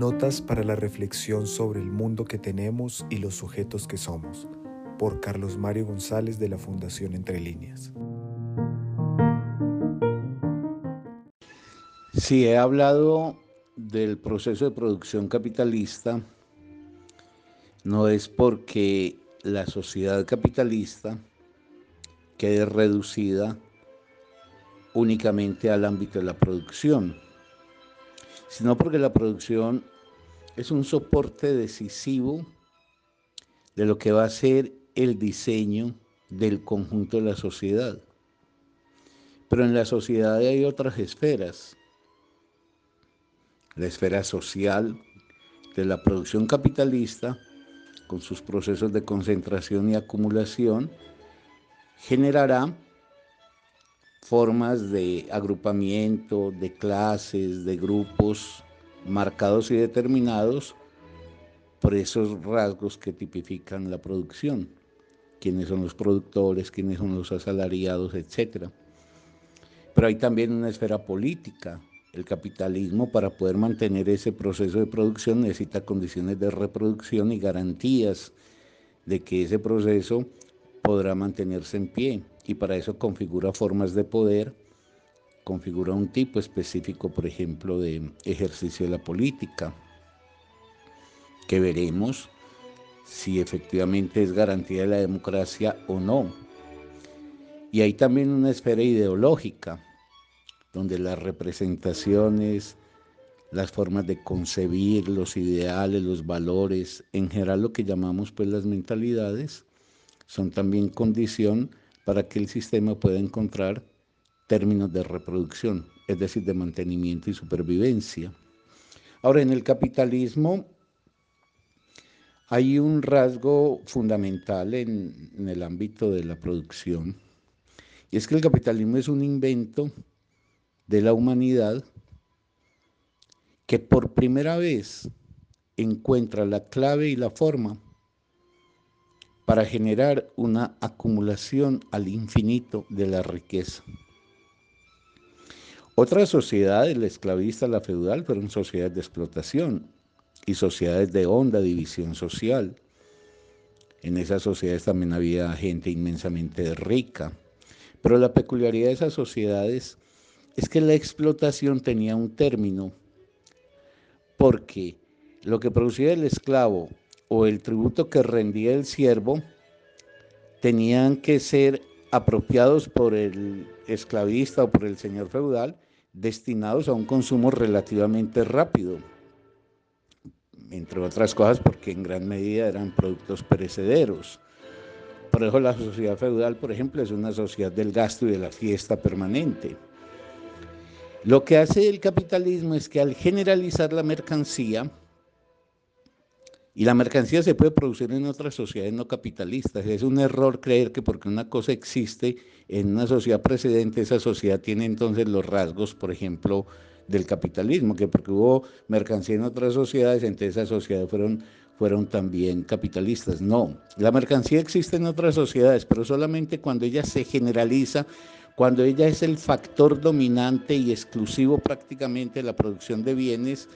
Notas para la reflexión sobre el mundo que tenemos y los sujetos que somos, por Carlos Mario González de la Fundación Entre Líneas. Si he hablado del proceso de producción capitalista, no es porque la sociedad capitalista quede reducida únicamente al ámbito de la producción, sino porque la producción es un soporte decisivo de lo que va a ser el diseño del conjunto de la sociedad. Pero en la sociedad hay otras esferas. La esfera social de la producción capitalista, con sus procesos de concentración y acumulación, generará formas de agrupamiento, de clases, de grupos marcados y determinados por esos rasgos que tipifican la producción, quiénes son los productores, quiénes son los asalariados, etc. Pero hay también una esfera política. El capitalismo para poder mantener ese proceso de producción necesita condiciones de reproducción y garantías de que ese proceso podrá mantenerse en pie y para eso configura formas de poder, configura un tipo específico, por ejemplo, de ejercicio de la política, que veremos si efectivamente es garantía de la democracia o no. Y hay también una esfera ideológica, donde las representaciones, las formas de concebir, los ideales, los valores, en general lo que llamamos pues las mentalidades, son también condición para que el sistema pueda encontrar términos de reproducción, es decir, de mantenimiento y supervivencia. Ahora, en el capitalismo hay un rasgo fundamental en, el ámbito de la producción, y es que el capitalismo es un invento de la humanidad que por primera vez encuentra la clave y la forma para generar una acumulación al infinito de la riqueza. Otras sociedades, la esclavista, la feudal, fueron sociedades de explotación y sociedades de honda división social. En esas sociedades también había gente inmensamente rica. Pero la peculiaridad de esas sociedades es que la explotación tenía un término, porque lo que producía el esclavo o el tributo que rendía el siervo tenían que ser apropiados por el esclavista o por el señor feudal, destinados a un consumo relativamente rápido, entre otras cosas porque en gran medida eran productos perecederos. Por eso la sociedad feudal, por ejemplo, es una sociedad del gasto y de la fiesta permanente. Lo que hace el capitalismo es que al generalizar la mercancía, y la mercancía se puede producir en otras sociedades no capitalistas. Es un error creer que porque una cosa existe en una sociedad precedente, esa sociedad tiene entonces los rasgos, por ejemplo, del capitalismo, que porque hubo mercancía en otras sociedades, entonces esas sociedades fueron, fueron también capitalistas. No, la mercancía existe en otras sociedades, pero solamente cuando ella se generaliza, cuando ella es el factor dominante y exclusivo prácticamente de la producción de bienes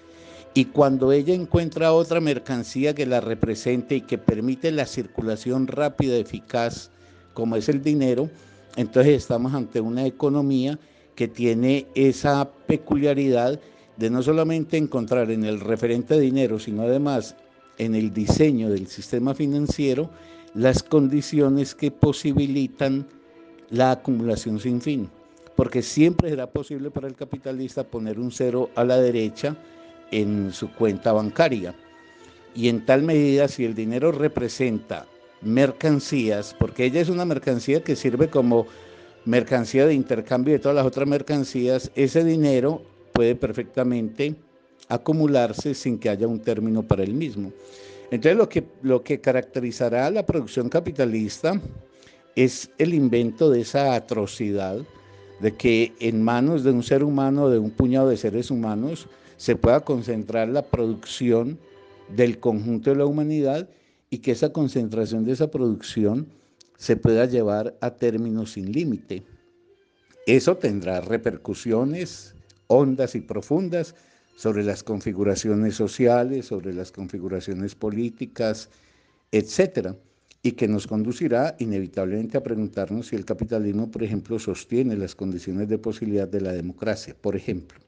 y cuando ella encuentra otra mercancía que la represente y que permite la circulación rápida, eficaz, como es el dinero, entonces estamos ante una economía que tiene esa peculiaridad de no solamente encontrar en el referente dinero, sino además en el diseño del sistema financiero las condiciones que posibilitan la acumulación sin fin. Porque siempre será posible para el capitalista poner un cero a la derecha, en su cuenta bancaria. Y en tal medida, si el dinero representa mercancías, porque ella es una mercancía que sirve como mercancía de intercambio de todas las otras mercancías, ese dinero puede perfectamente acumularse sin que haya un término para el mismo. Entonces lo que, lo que caracterizará a la producción capitalista es el invento de esa atrocidad de que en manos de un ser humano, de un puñado de seres humanos, se pueda concentrar la producción del conjunto de la humanidad y que esa concentración de esa producción se pueda llevar a términos sin límite. Eso tendrá repercusiones hondas y profundas sobre las configuraciones sociales, sobre las configuraciones políticas, etcétera, y que nos conducirá inevitablemente a preguntarnos si el capitalismo, por ejemplo, sostiene las condiciones de posibilidad de la democracia. Por ejemplo,